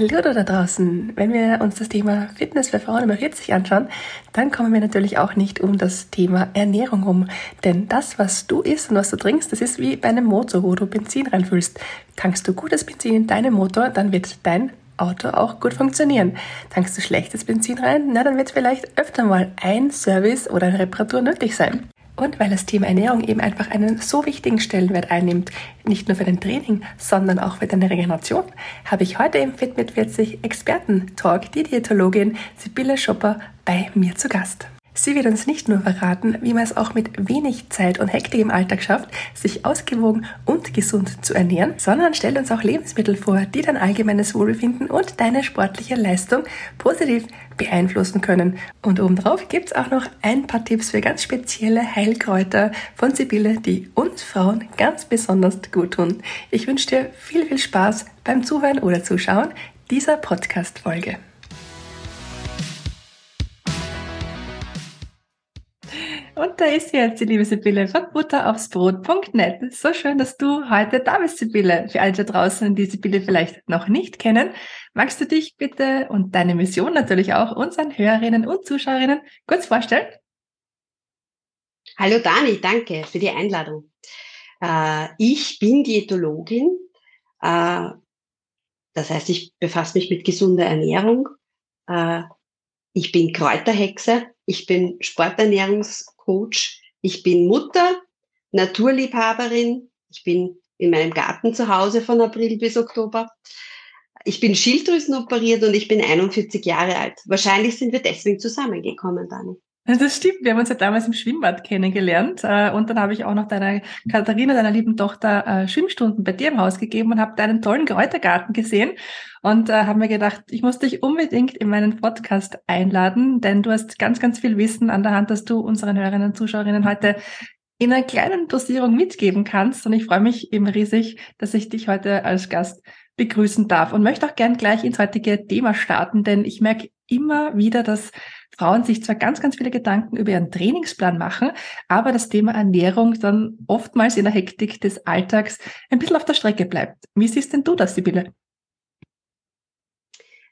Hallo da draußen! Wenn wir uns das Thema Fitness für Frauen über 40 anschauen, dann kommen wir natürlich auch nicht um das Thema Ernährung rum. Denn das, was du isst und was du trinkst, das ist wie bei einem Motor, wo du Benzin reinfüllst. Tankst du gutes Benzin in deinen Motor, dann wird dein Auto auch gut funktionieren. Tankst du schlechtes Benzin rein, na dann wird vielleicht öfter mal ein Service oder eine Reparatur nötig sein. Und weil das Thema Ernährung eben einfach einen so wichtigen Stellenwert einnimmt, nicht nur für dein Training, sondern auch für deine Regeneration, habe ich heute im Fit mit 40 Experten-Talk die Diätologin Sibylle Schopper bei mir zu Gast. Sie wird uns nicht nur verraten, wie man es auch mit wenig Zeit und Hektik im Alltag schafft, sich ausgewogen und gesund zu ernähren, sondern stellt uns auch Lebensmittel vor, die dein allgemeines Wohlbefinden und deine sportliche Leistung positiv beeinflussen können. Und obendrauf gibt es auch noch ein paar Tipps für ganz spezielle Heilkräuter von Sibylle, die uns Frauen ganz besonders gut tun. Ich wünsche dir viel, viel Spaß beim Zuhören oder Zuschauen dieser Podcast-Folge. Und da ist jetzt die liebe Sibylle von butteraufsbrot.net. So schön, dass du heute da bist, Sibylle. Für alle da draußen, die Sibylle vielleicht noch nicht kennen, magst du dich bitte und deine Mission natürlich auch unseren Hörerinnen und Zuschauerinnen kurz vorstellen? Hallo Dani, danke für die Einladung. Äh, ich bin Diätologin. Äh, das heißt, ich befasse mich mit gesunder Ernährung. Äh, ich bin Kräuterhexe. Ich bin Sporternährungs Coach. Ich bin Mutter, Naturliebhaberin. Ich bin in meinem Garten zu Hause von April bis Oktober. Ich bin Schilddrüsen operiert und ich bin 41 Jahre alt. Wahrscheinlich sind wir deswegen zusammengekommen, Dani. Das stimmt. Wir haben uns ja damals im Schwimmbad kennengelernt. Äh, und dann habe ich auch noch deiner Katharina, deiner lieben Tochter, äh, Schwimmstunden bei dir im Haus gegeben und habe deinen tollen Kräutergarten gesehen. Und äh, haben mir gedacht, ich muss dich unbedingt in meinen Podcast einladen, denn du hast ganz, ganz viel Wissen an der Hand, dass du unseren Hörerinnen und Zuschauerinnen heute in einer kleinen Dosierung mitgeben kannst. Und ich freue mich eben riesig, dass ich dich heute als Gast begrüßen darf und möchte auch gern gleich ins heutige Thema starten, denn ich merke immer wieder, dass Frauen sich zwar ganz, ganz viele Gedanken über ihren Trainingsplan machen, aber das Thema Ernährung dann oftmals in der Hektik des Alltags ein bisschen auf der Strecke bleibt. Wie siehst denn du das, Sibylle?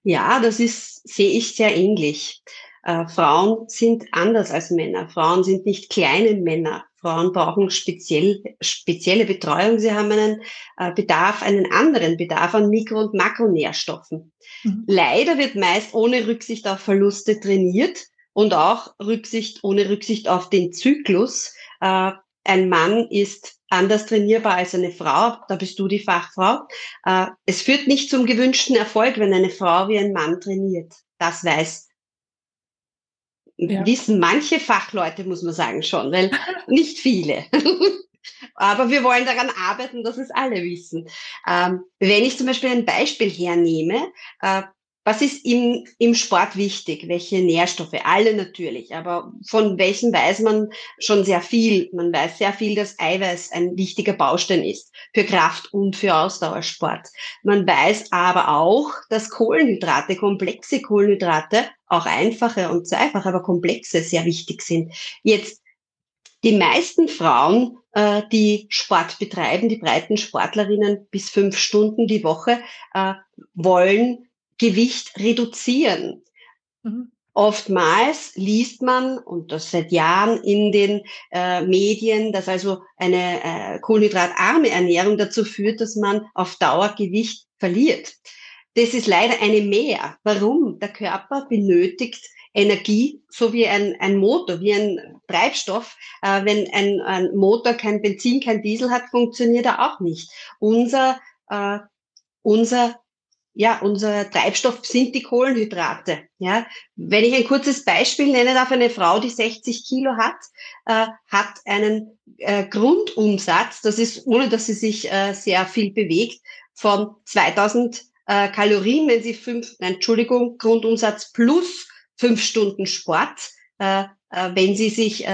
Ja, das ist, sehe ich sehr ähnlich. Äh, Frauen sind anders als Männer. Frauen sind nicht kleine Männer. Frauen brauchen speziell, spezielle Betreuung. Sie haben einen äh, Bedarf, einen anderen Bedarf an Mikro- und Makronährstoffen. Mhm. Leider wird meist ohne Rücksicht auf Verluste trainiert und auch Rücksicht, ohne Rücksicht auf den Zyklus. Äh, ein Mann ist anders trainierbar als eine Frau, da bist du die Fachfrau. Äh, es führt nicht zum gewünschten Erfolg, wenn eine Frau wie ein Mann trainiert. Das weiß ja. wissen manche Fachleute, muss man sagen, schon, weil nicht viele. Aber wir wollen daran arbeiten, dass es alle wissen. Ähm, wenn ich zum Beispiel ein Beispiel hernehme, äh, was ist im, im Sport wichtig? Welche Nährstoffe? Alle natürlich, aber von welchen weiß man schon sehr viel. Man weiß sehr viel, dass Eiweiß ein wichtiger Baustein ist für Kraft und für Ausdauersport. Man weiß aber auch, dass Kohlenhydrate, komplexe Kohlenhydrate, auch einfache und zweifache, aber komplexe sehr wichtig sind. Jetzt die meisten Frauen, äh, die Sport betreiben, die breiten Sportlerinnen bis fünf Stunden die Woche, äh, wollen Gewicht reduzieren. Mhm. Oftmals liest man, und das seit Jahren in den äh, Medien, dass also eine äh, kohlenhydratarme Ernährung dazu führt, dass man auf Dauer Gewicht verliert. Das ist leider eine Mehr. Warum? Der Körper benötigt Energie, so wie ein, ein Motor, wie ein Treibstoff. Äh, wenn ein, ein Motor kein Benzin, kein Diesel hat, funktioniert er auch nicht. Unser, äh, unser ja, unser Treibstoff sind die Kohlenhydrate. Ja, wenn ich ein kurzes Beispiel nenne darf, eine Frau, die 60 Kilo hat, äh, hat einen äh, Grundumsatz, das ist, ohne dass sie sich äh, sehr viel bewegt, von 2000 äh, Kalorien, wenn Sie fünf, nein, Entschuldigung, Grundumsatz plus fünf Stunden Sport, äh, äh, wenn sie sich äh,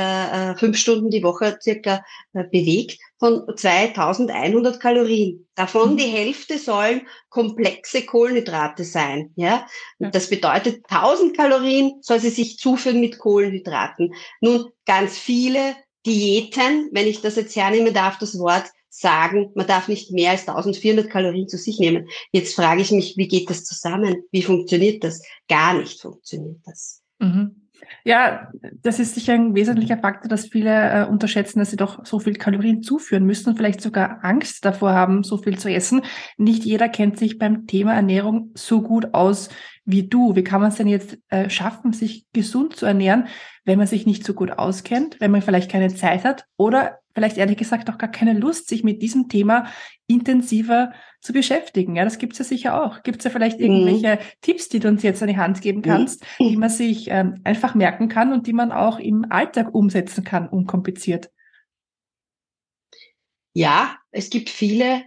äh, fünf Stunden die Woche circa äh, bewegt, von 2100 Kalorien. Davon mhm. die Hälfte sollen komplexe Kohlenhydrate sein. Ja? ja? Das bedeutet, 1000 Kalorien soll sie sich zuführen mit Kohlenhydraten. Nun, ganz viele Diäten, wenn ich das jetzt hernehmen darf, das Wort, sagen, man darf nicht mehr als 1400 Kalorien zu sich nehmen. Jetzt frage ich mich, wie geht das zusammen? Wie funktioniert das? Gar nicht funktioniert das. Mhm. Ja, das ist sicher ein wesentlicher Faktor, dass viele äh, unterschätzen, dass sie doch so viel Kalorien zuführen müssen und vielleicht sogar Angst davor haben, so viel zu essen. Nicht jeder kennt sich beim Thema Ernährung so gut aus wie du. Wie kann man es denn jetzt äh, schaffen, sich gesund zu ernähren, wenn man sich nicht so gut auskennt, wenn man vielleicht keine Zeit hat oder vielleicht ehrlich gesagt auch gar keine Lust, sich mit diesem Thema intensiver zu beschäftigen. Ja, das gibt's ja sicher auch. Gibt's ja vielleicht mhm. irgendwelche mhm. Tipps, die du uns jetzt an die Hand geben kannst, mhm. die man sich ähm, einfach merken kann und die man auch im Alltag umsetzen kann, unkompliziert? Ja, es gibt viele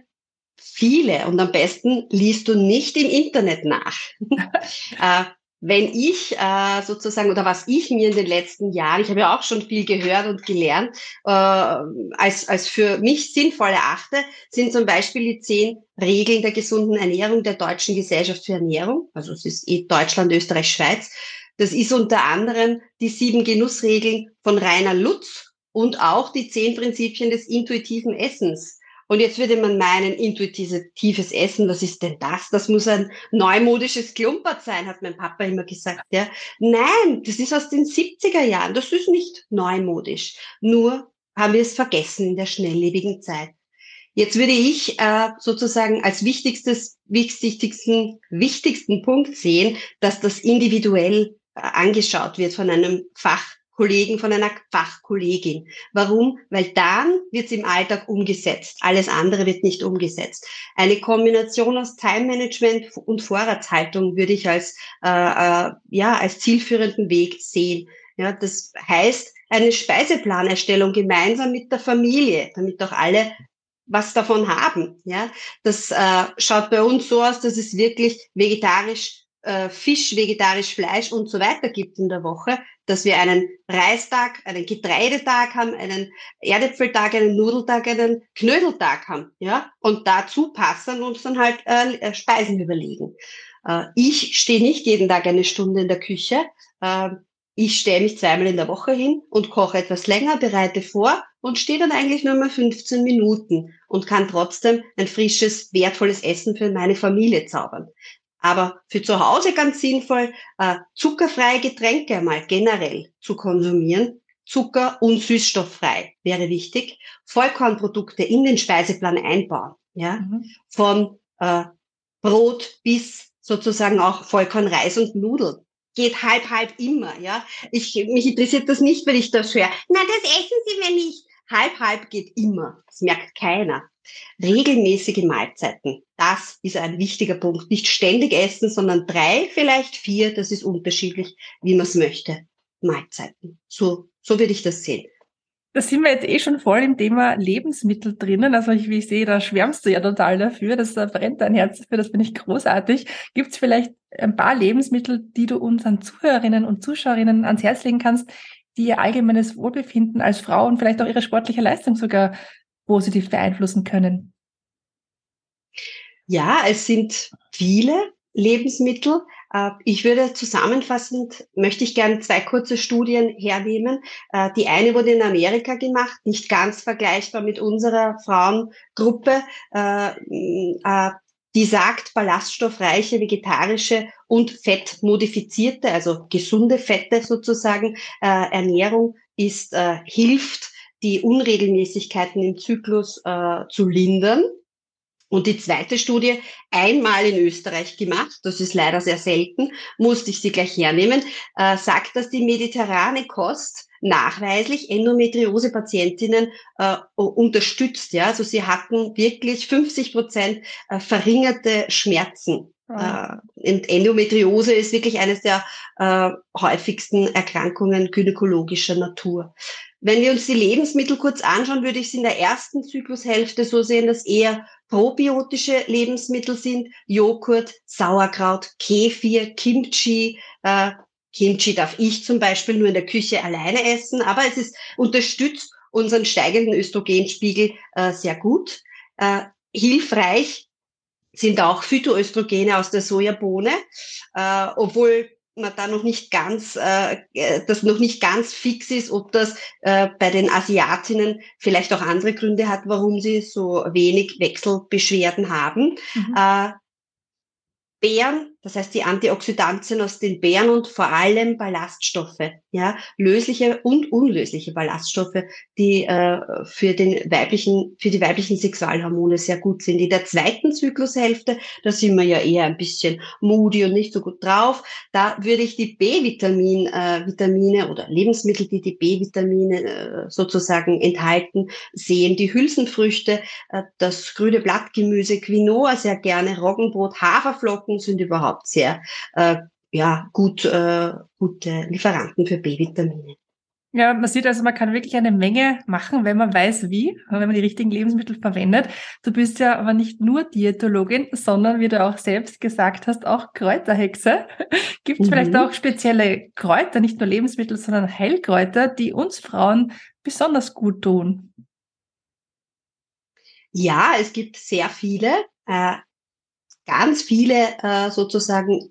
viele und am besten liest du nicht im Internet nach. wenn ich äh, sozusagen oder was ich mir in den letzten Jahren, ich habe ja auch schon viel gehört und gelernt, äh, als, als für mich sinnvoll erachte, sind zum Beispiel die zehn Regeln der gesunden Ernährung der Deutschen Gesellschaft für Ernährung. Also es ist eh Deutschland, Österreich, Schweiz. Das ist unter anderem die sieben Genussregeln von Rainer Lutz und auch die zehn Prinzipien des intuitiven Essens und jetzt würde man meinen, intuitives Essen, was ist denn das? Das muss ein neumodisches Klumpert sein, hat mein Papa immer gesagt. Ja. Nein, das ist aus den 70er Jahren. Das ist nicht neumodisch. Nur haben wir es vergessen in der schnelllebigen Zeit. Jetzt würde ich äh, sozusagen als wichtigstes, wichtigsten, wichtigsten Punkt sehen, dass das individuell äh, angeschaut wird von einem Fach Kollegen, von einer Fachkollegin. Warum? Weil dann wird es im Alltag umgesetzt. Alles andere wird nicht umgesetzt. Eine Kombination aus Time Management und Vorratshaltung würde ich als, äh, äh, ja, als zielführenden Weg sehen. Ja, das heißt, eine Speiseplanerstellung gemeinsam mit der Familie, damit auch alle was davon haben. Ja, das äh, schaut bei uns so aus, dass es wirklich vegetarisch äh, Fisch, vegetarisch Fleisch und so weiter gibt in der Woche, dass wir einen Reistag, einen Getreidetag haben, einen Erdäpfeltag, einen Nudeltag, einen Knödeltag haben, ja, und dazu passen uns dann halt äh, äh, Speisen überlegen. Äh, ich stehe nicht jeden Tag eine Stunde in der Küche. Äh, ich stelle mich zweimal in der Woche hin und koche etwas länger, bereite vor und stehe dann eigentlich nur mal 15 Minuten und kann trotzdem ein frisches, wertvolles Essen für meine Familie zaubern. Aber für zu Hause ganz sinnvoll, äh, zuckerfreie Getränke mal generell zu konsumieren. Zucker- und Süßstofffrei wäre wichtig. Vollkornprodukte in den Speiseplan einbauen. Ja? Mhm. Von äh, Brot bis sozusagen auch Vollkornreis und Nudeln. Geht halb, halb immer. Ja? Ich, mich interessiert das nicht, wenn ich das höre. Na, das essen Sie mir nicht. Halb, halb geht immer. Das merkt keiner. Regelmäßige Mahlzeiten, das ist ein wichtiger Punkt. Nicht ständig essen, sondern drei, vielleicht vier, das ist unterschiedlich, wie man es möchte. Mahlzeiten. So, so würde ich das sehen. Da sind wir jetzt eh schon voll im Thema Lebensmittel drinnen. Also ich, wie ich sehe, da schwärmst du ja total dafür. Das brennt dein Herz dafür. Das finde ich großartig. Gibt es vielleicht ein paar Lebensmittel, die du unseren Zuhörerinnen und Zuschauerinnen ans Herz legen kannst, die ihr allgemeines Wohlbefinden als Frau und vielleicht auch ihre sportliche Leistung sogar positiv beeinflussen können? Ja, es sind viele Lebensmittel. Äh, ich würde zusammenfassend, möchte ich gerne zwei kurze Studien hernehmen. Äh, die eine wurde in Amerika gemacht, nicht ganz vergleichbar mit unserer Frauengruppe. Äh, die sagt, ballaststoffreiche, vegetarische und fettmodifizierte, also gesunde Fette sozusagen, Ernährung ist, hilft, die Unregelmäßigkeiten im Zyklus äh, zu lindern. Und die zweite Studie, einmal in Österreich gemacht, das ist leider sehr selten, musste ich sie gleich hernehmen, äh, sagt, dass die mediterrane Kost nachweislich Endometriose-Patientinnen äh, unterstützt. Ja? Also sie hatten wirklich 50 Prozent äh, verringerte Schmerzen. Ja. Äh, Endometriose ist wirklich eines der äh, häufigsten Erkrankungen gynäkologischer Natur. Wenn wir uns die Lebensmittel kurz anschauen, würde ich es in der ersten Zyklushälfte so sehen, dass eher probiotische Lebensmittel sind. Joghurt, Sauerkraut, Kefir, Kimchi. Äh, Kimchi darf ich zum Beispiel nur in der Küche alleine essen, aber es ist unterstützt unseren steigenden Östrogenspiegel äh, sehr gut. Äh, hilfreich sind auch Phytoöstrogene aus der Sojabohne, äh, obwohl man da noch nicht ganz, äh, äh, das noch nicht ganz fix ist, ob das äh, bei den Asiatinnen vielleicht auch andere Gründe hat, warum sie so wenig Wechselbeschwerden haben. Mhm. Äh, Beeren, das heißt die Antioxidantien aus den Beeren und vor allem Ballaststoffe, ja, lösliche und unlösliche Ballaststoffe, die äh, für den weiblichen, für die weiblichen Sexualhormone sehr gut sind. In der zweiten Zyklushälfte, da sind wir ja eher ein bisschen moody und nicht so gut drauf. Da würde ich die B-Vitamin, äh, Vitamine oder Lebensmittel, die die B-Vitamine äh, sozusagen enthalten, sehen. Die Hülsenfrüchte, äh, das grüne Blattgemüse, Quinoa sehr gerne, Roggenbrot, Haferflocken sind überhaupt sehr äh, ja, gut, äh, gute Lieferanten für B-Vitamine. Ja, man sieht also, man kann wirklich eine Menge machen, wenn man weiß, wie, wenn man die richtigen Lebensmittel verwendet. Du bist ja aber nicht nur Diätologin, sondern wie du auch selbst gesagt hast, auch Kräuterhexe. Gibt es mhm. vielleicht auch spezielle Kräuter, nicht nur Lebensmittel, sondern Heilkräuter, die uns Frauen besonders gut tun? Ja, es gibt sehr viele. Äh, ganz viele äh, sozusagen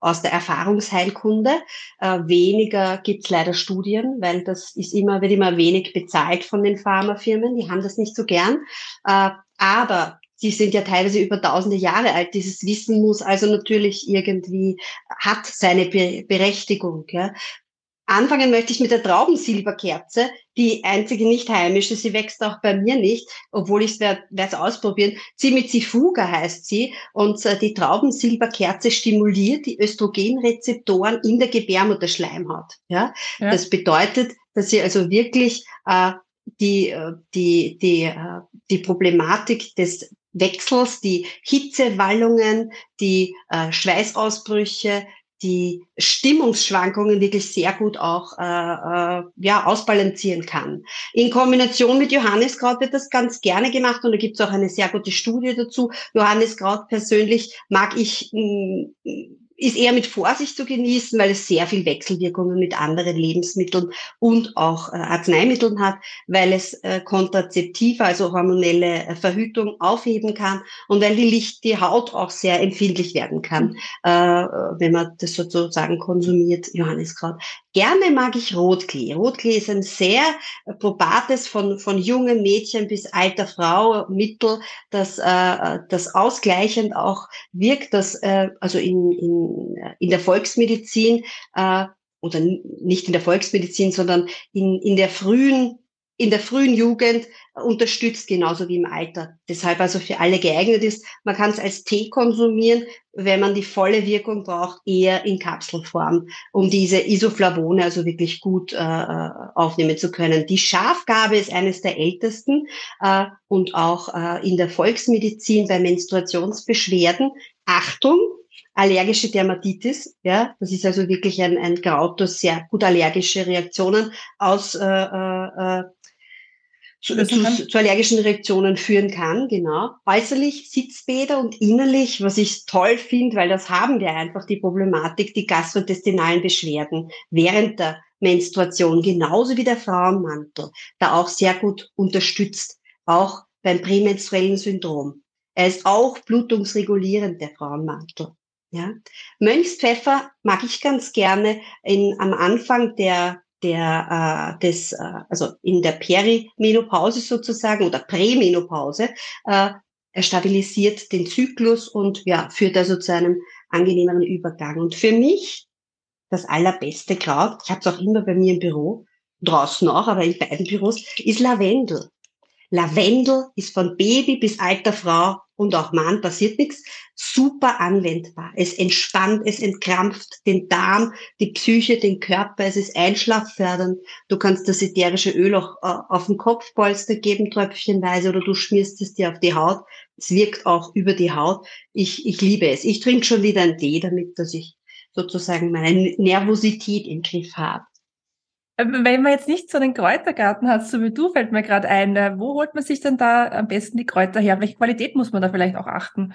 aus der Erfahrungsheilkunde. Äh, weniger gibt's leider Studien, weil das ist immer, wird immer wenig bezahlt von den Pharmafirmen. Die haben das nicht so gern. Äh, aber die sind ja teilweise über tausende Jahre alt. Dieses Wissen muss also natürlich irgendwie, hat seine Berechtigung. Ja. Anfangen möchte ich mit der Traubensilberkerze, die einzige nicht heimische. Sie wächst auch bei mir nicht, obwohl ich es werde ausprobieren. Cimicifuga heißt sie und äh, die Traubensilberkerze stimuliert die Östrogenrezeptoren in der Gebärmutterschleimhaut. Ja? ja. Das bedeutet, dass sie also wirklich äh, die, äh, die, die, äh, die Problematik des Wechsels, die Hitzewallungen, die äh, Schweißausbrüche, die Stimmungsschwankungen wirklich sehr gut auch äh, äh, ja, ausbalancieren kann. In Kombination mit Johanniskraut wird das ganz gerne gemacht und da gibt es auch eine sehr gute Studie dazu. Johanniskraut persönlich mag ich mh, mm, ist eher mit Vorsicht zu genießen, weil es sehr viel Wechselwirkungen mit anderen Lebensmitteln und auch äh, Arzneimitteln hat, weil es äh, kontrazeptive, also hormonelle äh, Verhütung aufheben kann und weil die Licht, die Haut auch sehr empfindlich werden kann, mhm. wenn man das sozusagen konsumiert, Johanniskraut. Gerne mag ich Rotklee. Rotklee ist ein sehr probates von, von jungen Mädchen bis alter Frau Mittel, das, das ausgleichend auch wirkt, das also in, in, in der Volksmedizin äh, oder nicht in der Volksmedizin, sondern in, in der frühen in der frühen Jugend unterstützt, genauso wie im Alter. Deshalb also für alle geeignet ist. Man kann es als Tee konsumieren, wenn man die volle Wirkung braucht, eher in Kapselform, um diese Isoflavone also wirklich gut äh, äh, aufnehmen zu können. Die Schafgabe ist eines der ältesten äh, und auch äh, in der Volksmedizin bei Menstruationsbeschwerden. Achtung, allergische Dermatitis, ja, das ist also wirklich ein, ein Kraut, das sehr gut allergische Reaktionen aus äh, äh, äh zu, zu, zu, allergischen Reaktionen führen kann, genau. Äußerlich Sitzbäder und innerlich, was ich toll finde, weil das haben wir einfach die Problematik, die gastrointestinalen Beschwerden während der Menstruation, genauso wie der Frauenmantel, da auch sehr gut unterstützt, auch beim prämenstruellen Syndrom. Er ist auch blutungsregulierend, der Frauenmantel. Ja. Mönchspfeffer mag ich ganz gerne in, am Anfang der der, äh, des, äh, also in der Perimenopause sozusagen oder Prämenopause, äh, er stabilisiert den Zyklus und ja, führt also zu einem angenehmeren Übergang. Und für mich das allerbeste Kraut, ich habe es auch immer bei mir im Büro, draußen auch, aber in beiden Büros, ist Lavendel. Lavendel ist von Baby bis alter Frau und auch Mann passiert nichts, super anwendbar. Es entspannt, es entkrampft den Darm, die Psyche, den Körper, es ist einschlaffördernd. Du kannst das ätherische Öl auch äh, auf den Kopfpolster geben, tröpfchenweise, oder du schmierst es dir auf die Haut. Es wirkt auch über die Haut. Ich, ich liebe es. Ich trinke schon wieder einen Tee, damit dass ich sozusagen meine Nervosität im Griff habe. Ähm, wenn man jetzt nicht so einen Kräutergarten hat, so wie du, fällt mir gerade ein, äh, wo holt man sich denn da am besten die Kräuter her? Welche Qualität muss man da vielleicht auch achten?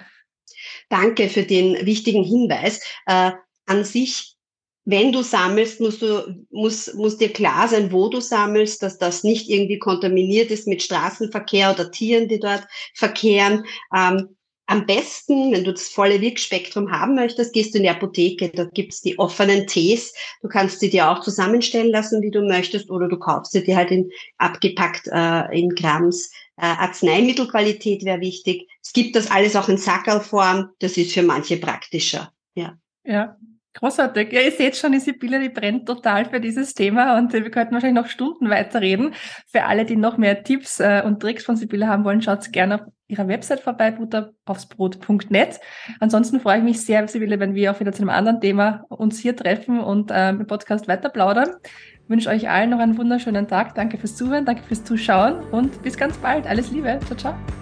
Danke für den wichtigen Hinweis. Äh, an sich, wenn du sammelst, musst du, muss, muss dir klar sein, wo du sammelst, dass das nicht irgendwie kontaminiert ist mit Straßenverkehr oder Tieren, die dort verkehren. Ähm, am besten, wenn du das volle Wirkspektrum haben möchtest, gehst du in die Apotheke. Da gibt's die offenen Tees. Du kannst sie dir auch zusammenstellen lassen, wie du möchtest, oder du kaufst sie dir halt in, abgepackt äh, in Gramms. Äh, Arzneimittelqualität wäre wichtig. Es gibt das alles auch in Sackerlform. Das ist für manche praktischer. Ja. Ja, Großartig. Ja, ihr seht schon, die Sibylle, die brennt total für dieses Thema und wir könnten wahrscheinlich noch Stunden weiterreden. Für alle, die noch mehr Tipps äh, und Tricks von Sibylle haben wollen, schaut gerne auf ihrer Website vorbei, butteraufsbrot.net. Ansonsten freue ich mich sehr, Sibylle, wenn wir auch wieder zu einem anderen Thema uns hier treffen und äh, im Podcast weiter plaudern. Ich wünsche euch allen noch einen wunderschönen Tag. Danke fürs Zuhören, danke fürs Zuschauen und bis ganz bald. Alles Liebe. Ciao, ciao.